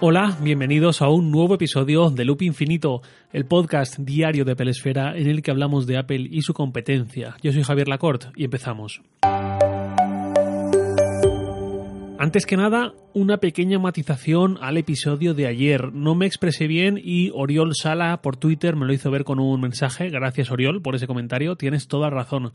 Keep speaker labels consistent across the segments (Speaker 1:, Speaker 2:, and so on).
Speaker 1: Hola, bienvenidos a un nuevo episodio de Loop Infinito, el podcast diario de Pelesfera en el que hablamos de Apple y su competencia. Yo soy Javier Lacorte y empezamos. Antes que nada, una pequeña matización al episodio de ayer. No me expresé bien y Oriol Sala por Twitter me lo hizo ver con un mensaje. Gracias Oriol por ese comentario. Tienes toda razón.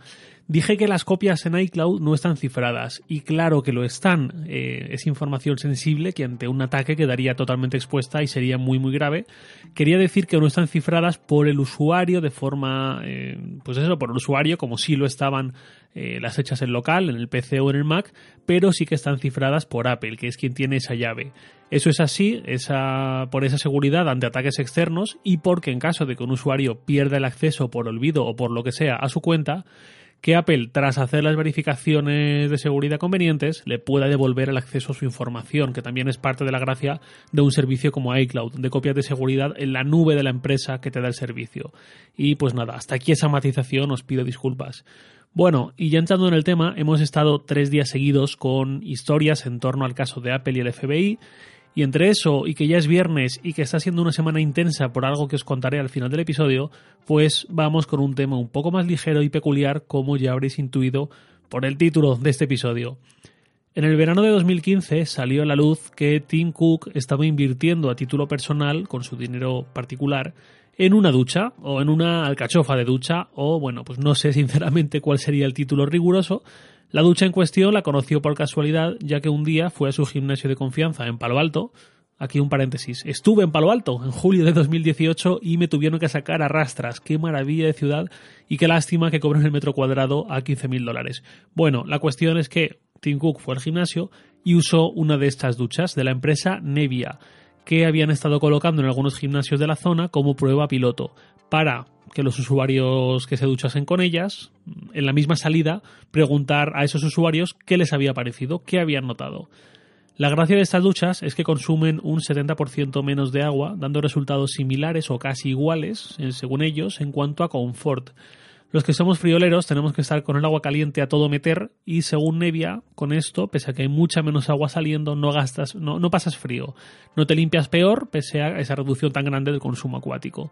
Speaker 1: Dije que las copias en iCloud no están cifradas y claro que lo están. Eh, es información sensible que ante un ataque quedaría totalmente expuesta y sería muy muy grave. Quería decir que no están cifradas por el usuario de forma, eh, pues eso, por el usuario como si lo estaban eh, las hechas en local, en el PC o en el Mac, pero sí que están cifradas por Apple, que es quien tiene esa llave. Eso es así esa, por esa seguridad ante ataques externos y porque en caso de que un usuario pierda el acceso por olvido o por lo que sea a su cuenta, que Apple, tras hacer las verificaciones de seguridad convenientes, le pueda devolver el acceso a su información, que también es parte de la gracia de un servicio como iCloud, de copias de seguridad en la nube de la empresa que te da el servicio. Y pues nada, hasta aquí esa matización, os pido disculpas. Bueno, y ya entrando en el tema, hemos estado tres días seguidos con historias en torno al caso de Apple y el FBI, y entre eso y que ya es viernes y que está siendo una semana intensa por algo que os contaré al final del episodio, pues vamos con un tema un poco más ligero y peculiar como ya habréis intuido por el título de este episodio. En el verano de 2015 salió a la luz que Tim Cook estaba invirtiendo a título personal, con su dinero particular, en una ducha o en una alcachofa de ducha o bueno, pues no sé sinceramente cuál sería el título riguroso. La ducha en cuestión la conoció por casualidad ya que un día fue a su gimnasio de confianza en Palo Alto. Aquí un paréntesis. Estuve en Palo Alto en julio de 2018 y me tuvieron que sacar a rastras. Qué maravilla de ciudad y qué lástima que cobren el metro cuadrado a 15.000 dólares. Bueno, la cuestión es que Tim Cook fue al gimnasio y usó una de estas duchas de la empresa Nevia que habían estado colocando en algunos gimnasios de la zona como prueba piloto para que los usuarios que se duchasen con ellas, en la misma salida, preguntar a esos usuarios qué les había parecido, qué habían notado. La gracia de estas duchas es que consumen un 70% menos de agua, dando resultados similares o casi iguales, según ellos, en cuanto a confort. Los que somos frioleros tenemos que estar con el agua caliente a todo meter y según Nevia, con esto, pese a que hay mucha menos agua saliendo, no gastas, no, no pasas frío. No te limpias peor pese a esa reducción tan grande del consumo acuático.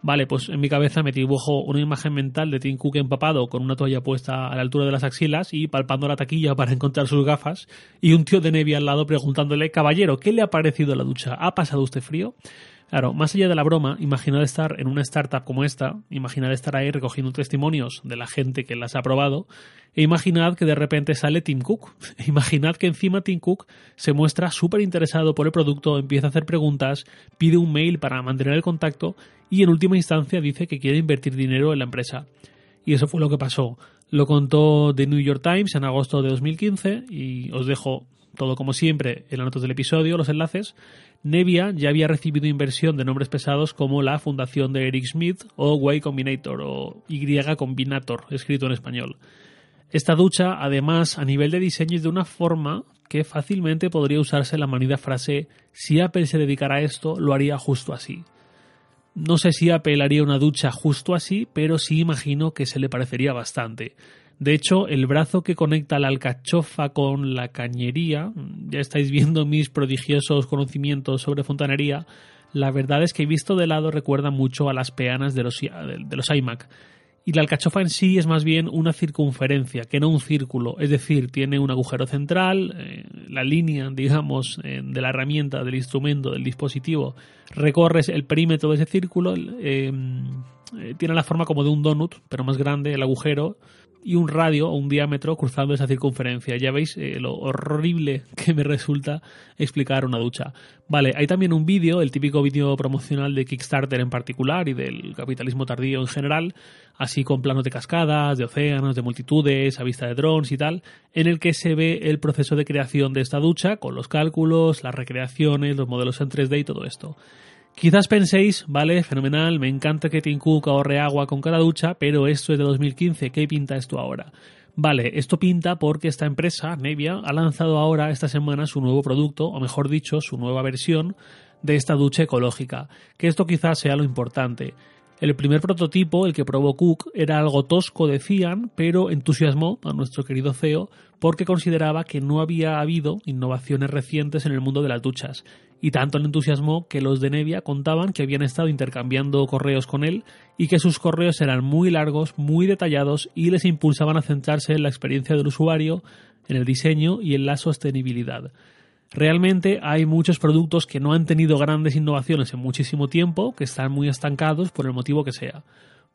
Speaker 1: Vale, pues en mi cabeza me dibujo una imagen mental de Tim Cook empapado con una toalla puesta a la altura de las axilas y palpando la taquilla para encontrar sus gafas y un tío de Nevia al lado preguntándole, caballero, ¿qué le ha parecido la ducha? ¿Ha pasado usted frío? Claro, más allá de la broma, imaginad estar en una startup como esta, imaginad estar ahí recogiendo testimonios de la gente que las ha probado, e imaginad que de repente sale Tim Cook. imaginad que encima Tim Cook se muestra súper interesado por el producto, empieza a hacer preguntas, pide un mail para mantener el contacto y en última instancia dice que quiere invertir dinero en la empresa. Y eso fue lo que pasó. Lo contó The New York Times en agosto de 2015 y os dejo todo como siempre en las notas del episodio, los enlaces. Nevia ya había recibido inversión de nombres pesados como la fundación de Eric Smith o Y Combinator o Y Combinator, escrito en español. Esta ducha, además, a nivel de diseño es de una forma que fácilmente podría usarse la manida frase si Apple se dedicara a esto, lo haría justo así. No sé si Apple haría una ducha justo así, pero sí imagino que se le parecería bastante. De hecho, el brazo que conecta la alcachofa con la cañería, ya estáis viendo mis prodigiosos conocimientos sobre fontanería, la verdad es que visto de lado recuerda mucho a las peanas de los, de los iMac. Y la alcachofa en sí es más bien una circunferencia, que no un círculo. Es decir, tiene un agujero central, eh, la línea, digamos, eh, de la herramienta, del instrumento, del dispositivo, recorres el perímetro de ese círculo, eh, tiene la forma como de un donut, pero más grande, el agujero, y un radio o un diámetro cruzando esa circunferencia. Ya veis eh, lo horrible que me resulta explicar una ducha. Vale, hay también un vídeo, el típico vídeo promocional de Kickstarter en particular y del capitalismo tardío en general, así con planos de cascadas, de océanos, de multitudes, a vista de drones y tal, en el que se ve el proceso de creación de esta ducha con los cálculos, las recreaciones, los modelos en 3D y todo esto. Quizás penséis, vale, fenomenal, me encanta que Tim Cook ahorre agua con cada ducha, pero esto es de 2015, ¿qué pinta esto ahora? Vale, esto pinta porque esta empresa, Nevia, ha lanzado ahora esta semana su nuevo producto, o mejor dicho, su nueva versión de esta ducha ecológica, que esto quizás sea lo importante. El primer prototipo, el que probó Cook, era algo tosco, decían, pero entusiasmó a nuestro querido CEO porque consideraba que no había habido innovaciones recientes en el mundo de las duchas. Y tanto le entusiasmó que los de Nevia contaban que habían estado intercambiando correos con él y que sus correos eran muy largos, muy detallados y les impulsaban a centrarse en la experiencia del usuario, en el diseño y en la sostenibilidad. Realmente hay muchos productos que no han tenido grandes innovaciones en muchísimo tiempo, que están muy estancados por el motivo que sea.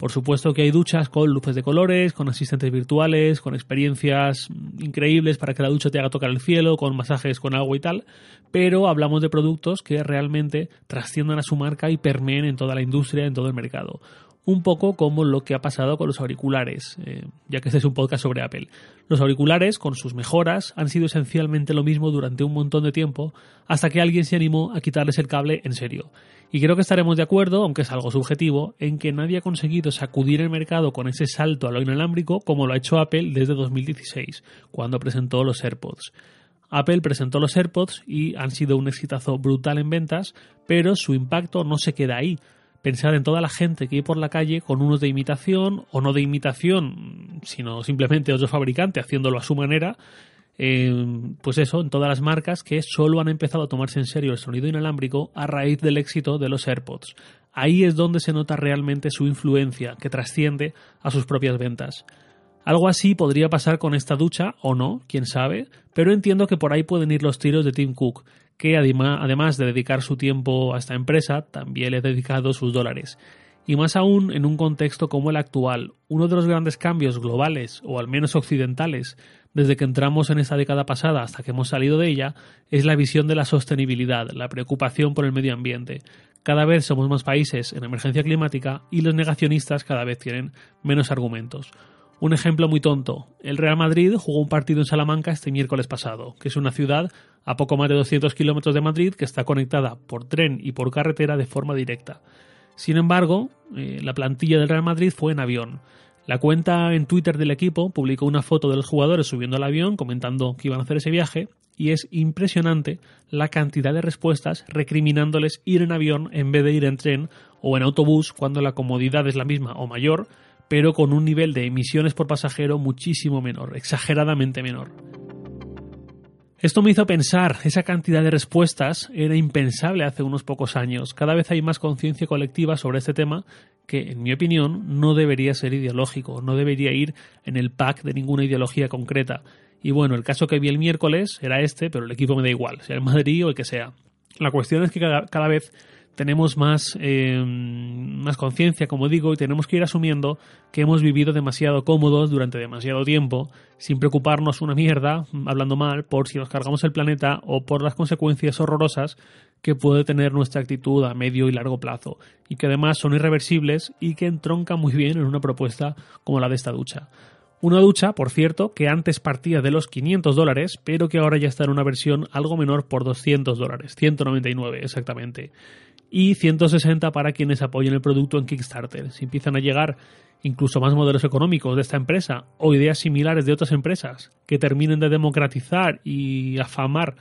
Speaker 1: Por supuesto que hay duchas con luces de colores, con asistentes virtuales, con experiencias increíbles para que la ducha te haga tocar el cielo, con masajes con agua y tal, pero hablamos de productos que realmente trasciendan a su marca y permeen en toda la industria, en todo el mercado un poco como lo que ha pasado con los auriculares, eh, ya que este es un podcast sobre Apple. Los auriculares, con sus mejoras, han sido esencialmente lo mismo durante un montón de tiempo, hasta que alguien se animó a quitarles el cable en serio. Y creo que estaremos de acuerdo, aunque es algo subjetivo, en que nadie ha conseguido sacudir el mercado con ese salto a lo inalámbrico como lo ha hecho Apple desde 2016, cuando presentó los AirPods. Apple presentó los AirPods y han sido un exitazo brutal en ventas, pero su impacto no se queda ahí pensar en toda la gente que hay por la calle con unos de imitación o no de imitación, sino simplemente otro fabricante haciéndolo a su manera. Eh, pues eso, en todas las marcas que solo han empezado a tomarse en serio el sonido inalámbrico a raíz del éxito de los AirPods. Ahí es donde se nota realmente su influencia, que trasciende a sus propias ventas. Algo así podría pasar con esta ducha, o no, quién sabe, pero entiendo que por ahí pueden ir los tiros de Tim Cook, que además de dedicar su tiempo a esta empresa, también le ha dedicado sus dólares. Y más aún en un contexto como el actual, uno de los grandes cambios globales, o al menos occidentales, desde que entramos en esta década pasada hasta que hemos salido de ella, es la visión de la sostenibilidad, la preocupación por el medio ambiente. Cada vez somos más países en emergencia climática y los negacionistas cada vez tienen menos argumentos. Un ejemplo muy tonto. El Real Madrid jugó un partido en Salamanca este miércoles pasado, que es una ciudad a poco más de 200 kilómetros de Madrid que está conectada por tren y por carretera de forma directa. Sin embargo, eh, la plantilla del Real Madrid fue en avión. La cuenta en Twitter del equipo publicó una foto de los jugadores subiendo al avión comentando que iban a hacer ese viaje y es impresionante la cantidad de respuestas recriminándoles ir en avión en vez de ir en tren o en autobús cuando la comodidad es la misma o mayor pero con un nivel de emisiones por pasajero muchísimo menor, exageradamente menor. Esto me hizo pensar, esa cantidad de respuestas era impensable hace unos pocos años. Cada vez hay más conciencia colectiva sobre este tema que, en mi opinión, no debería ser ideológico, no debería ir en el pack de ninguna ideología concreta. Y bueno, el caso que vi el miércoles era este, pero el equipo me da igual, sea el Madrid o el que sea. La cuestión es que cada, cada vez tenemos más, eh, más conciencia, como digo, y tenemos que ir asumiendo que hemos vivido demasiado cómodos durante demasiado tiempo, sin preocuparnos una mierda, hablando mal, por si nos cargamos el planeta o por las consecuencias horrorosas que puede tener nuestra actitud a medio y largo plazo, y que además son irreversibles y que entroncan muy bien en una propuesta como la de esta ducha. Una ducha, por cierto, que antes partía de los 500 dólares, pero que ahora ya está en una versión algo menor por 200 dólares, 199 exactamente y 160 para quienes apoyen el producto en Kickstarter. Si empiezan a llegar incluso más modelos económicos de esta empresa o ideas similares de otras empresas que terminen de democratizar y afamar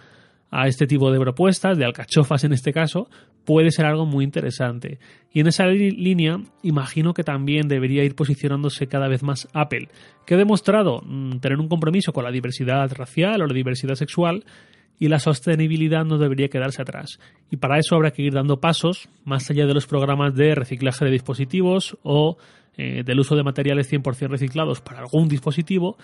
Speaker 1: a este tipo de propuestas, de alcachofas en este caso, puede ser algo muy interesante. Y en esa línea, imagino que también debería ir posicionándose cada vez más Apple, que ha demostrado mm, tener un compromiso con la diversidad racial o la diversidad sexual y la sostenibilidad no debería quedarse atrás. Y para eso habrá que ir dando pasos más allá de los programas de reciclaje de dispositivos o eh, del uso de materiales 100% reciclados para algún dispositivo.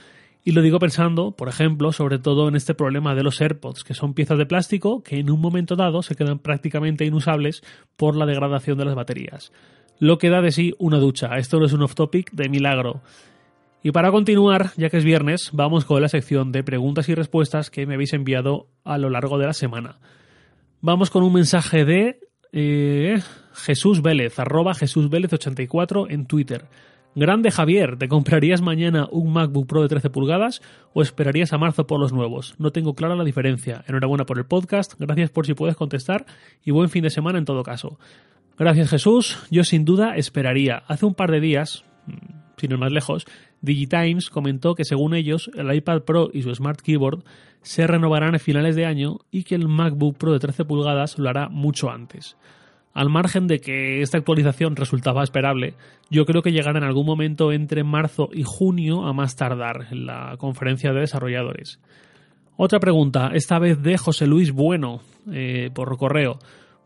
Speaker 1: Y lo digo pensando, por ejemplo, sobre todo en este problema de los AirPods, que son piezas de plástico que en un momento dado se quedan prácticamente inusables por la degradación de las baterías. Lo que da de sí una ducha. Esto no es un off-topic de milagro. Y para continuar, ya que es viernes, vamos con la sección de preguntas y respuestas que me habéis enviado a lo largo de la semana. Vamos con un mensaje de eh, Jesús Vélez, arroba Jesús Vélez 84 en Twitter. Grande Javier, ¿te comprarías mañana un MacBook Pro de 13 pulgadas o esperarías a marzo por los nuevos? No tengo clara la diferencia. Enhorabuena por el podcast, gracias por si puedes contestar y buen fin de semana en todo caso. Gracias Jesús, yo sin duda esperaría. Hace un par de días, sin ir más lejos, Digitimes comentó que según ellos el iPad Pro y su Smart Keyboard se renovarán a finales de año y que el MacBook Pro de 13 pulgadas lo hará mucho antes. Al margen de que esta actualización resultaba esperable, yo creo que llegará en algún momento entre marzo y junio a más tardar en la conferencia de desarrolladores. Otra pregunta, esta vez de José Luis Bueno. eh, por correo.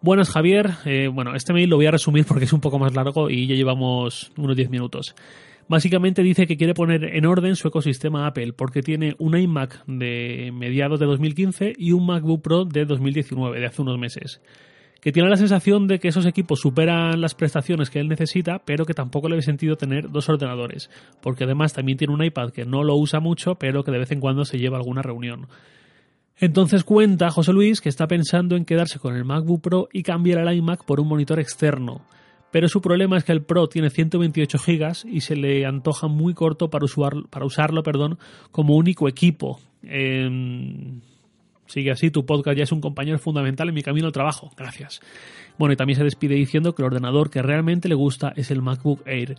Speaker 1: Buenas Javier, eh, bueno, este mail lo voy a resumir porque es un poco más largo y ya llevamos unos 10 minutos. Básicamente dice que quiere poner en orden su ecosistema Apple porque tiene un iMac de mediados de 2015 y un MacBook Pro de 2019, de hace unos meses. Que tiene la sensación de que esos equipos superan las prestaciones que él necesita, pero que tampoco le ve sentido tener dos ordenadores, porque además también tiene un iPad que no lo usa mucho, pero que de vez en cuando se lleva a alguna reunión. Entonces cuenta José Luis que está pensando en quedarse con el MacBook Pro y cambiar el iMac por un monitor externo pero su problema es que el Pro tiene 128 GB y se le antoja muy corto para, para usarlo perdón, como único equipo. sigue así, tu podcast ya es un compañero fundamental en mi camino al trabajo. Gracias. Bueno, y también se despide diciendo que el ordenador que realmente le gusta es el MacBook Air.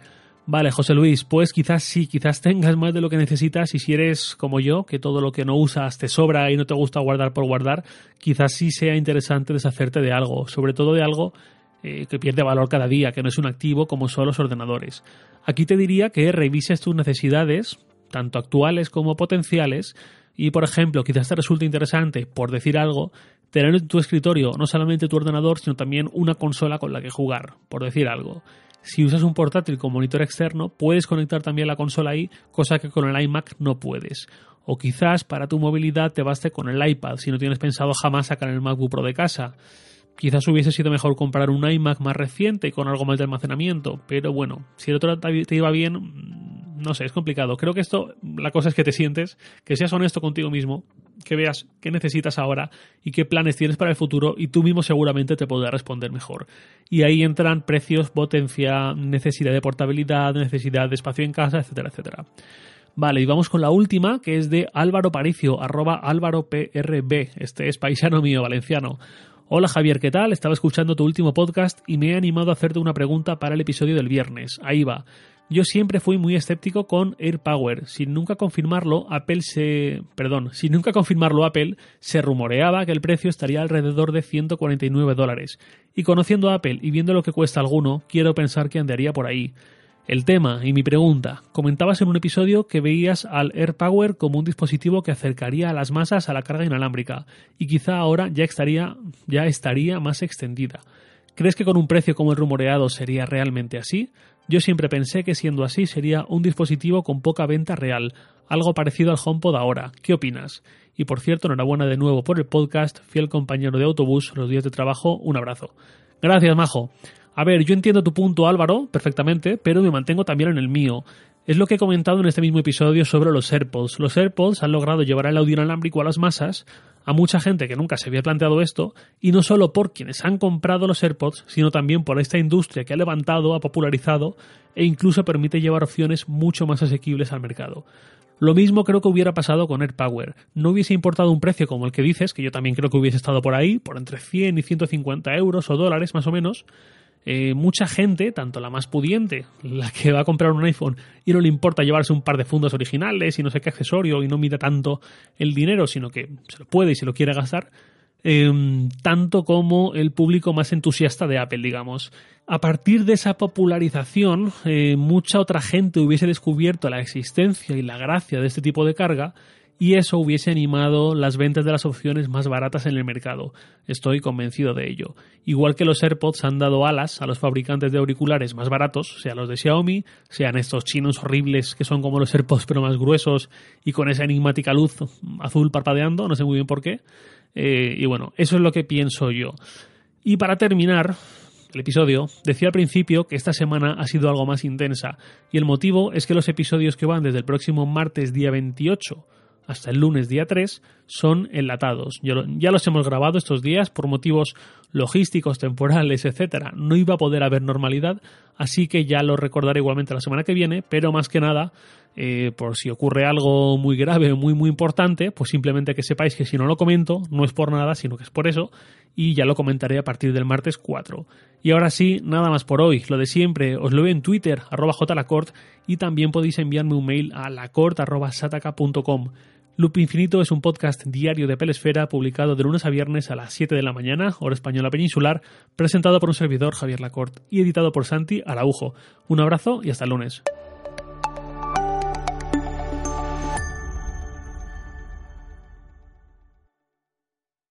Speaker 1: Vale, José Luis, pues quizás sí, quizás tengas más de lo que necesitas y si eres como yo, que todo lo que no usas te sobra y no te gusta guardar por guardar, quizás sí sea interesante deshacerte de algo, sobre todo de algo eh, que pierde valor cada día, que no es un activo como son los ordenadores. Aquí te diría que revises tus necesidades, tanto actuales como potenciales, y por ejemplo, quizás te resulte interesante, por decir algo, tener en tu escritorio no solamente tu ordenador, sino también una consola con la que jugar, por decir algo. Si usas un portátil con monitor externo, puedes conectar también la consola ahí, cosa que con el iMac no puedes. O quizás para tu movilidad te baste con el iPad, si no tienes pensado jamás sacar el MacBook Pro de casa. Quizás hubiese sido mejor comprar un iMac más reciente con algo más de almacenamiento, pero bueno, si el otro te iba bien, mm, no sé, es complicado. Creo que esto, la cosa es que te sientes, que seas honesto contigo mismo, que veas qué necesitas ahora y qué planes tienes para el futuro y tú mismo seguramente te podrás responder mejor. Y ahí entran precios, potencia, necesidad de portabilidad, necesidad de espacio en casa, etcétera, etcétera. Vale, y vamos con la última, que es de Álvaro Paricio, arroba Álvaro PRB. Este es paisano mío, valenciano. Hola Javier, ¿qué tal? Estaba escuchando tu último podcast y me he animado a hacerte una pregunta para el episodio del viernes. Ahí va. Yo siempre fui muy escéptico con AirPower. Sin nunca confirmarlo, Apple se. Perdón, sin nunca confirmarlo Apple, se rumoreaba que el precio estaría alrededor de 149 dólares. Y conociendo a Apple y viendo lo que cuesta alguno, quiero pensar que andaría por ahí. El tema y mi pregunta. Comentabas en un episodio que veías al AirPower como un dispositivo que acercaría a las masas a la carga inalámbrica y quizá ahora ya estaría, ya estaría más extendida. ¿Crees que con un precio como el rumoreado sería realmente así? Yo siempre pensé que siendo así sería un dispositivo con poca venta real, algo parecido al HomePod ahora. ¿Qué opinas? Y por cierto, enhorabuena de nuevo por el podcast, fiel compañero de autobús, los días de trabajo, un abrazo. Gracias, Majo. A ver, yo entiendo tu punto, Álvaro, perfectamente, pero me mantengo también en el mío. Es lo que he comentado en este mismo episodio sobre los AirPods. Los AirPods han logrado llevar el audio inalámbrico a las masas, a mucha gente que nunca se había planteado esto, y no solo por quienes han comprado los AirPods, sino también por esta industria que ha levantado, ha popularizado e incluso permite llevar opciones mucho más asequibles al mercado. Lo mismo creo que hubiera pasado con AirPower. No hubiese importado un precio como el que dices, que yo también creo que hubiese estado por ahí, por entre 100 y 150 euros o dólares más o menos, eh, mucha gente, tanto la más pudiente, la que va a comprar un iPhone y no le importa llevarse un par de fundos originales y no sé qué accesorio y no mira tanto el dinero, sino que se lo puede y se lo quiere gastar, em, tanto como el público más entusiasta de Apple, digamos. A partir de esa popularización, eh, mucha otra gente hubiese descubierto la existencia y la gracia de este tipo de carga y eso hubiese animado las ventas de las opciones más baratas en el mercado. Estoy convencido de ello. Igual que los AirPods han dado alas a los fabricantes de auriculares más baratos, sean los de Xiaomi, sean estos chinos horribles que son como los AirPods pero más gruesos y con esa enigmática luz azul parpadeando, no sé muy bien por qué. Eh, y bueno, eso es lo que pienso yo. Y para terminar, el episodio, decía al principio que esta semana ha sido algo más intensa, y el motivo es que los episodios que van desde el próximo martes día 28 hasta el lunes día 3 son enlatados. Ya los hemos grabado estos días por motivos logísticos, temporales, etcétera. No iba a poder haber normalidad, así que ya lo recordaré igualmente la semana que viene, pero más que nada, eh, por si ocurre algo muy grave muy muy importante, pues simplemente que sepáis que si no lo comento, no es por nada, sino que es por eso, y ya lo comentaré a partir del martes 4. Y ahora sí, nada más por hoy. Lo de siempre, os lo veo en Twitter, arroba jlacort, y también podéis enviarme un mail a lacort.sataka.com. Loop Infinito es un podcast diario de Pelesfera publicado de lunes a viernes a las 7 de la mañana, hora española peninsular, presentado por un servidor Javier Lacort y editado por Santi Araujo. Un abrazo y hasta el lunes.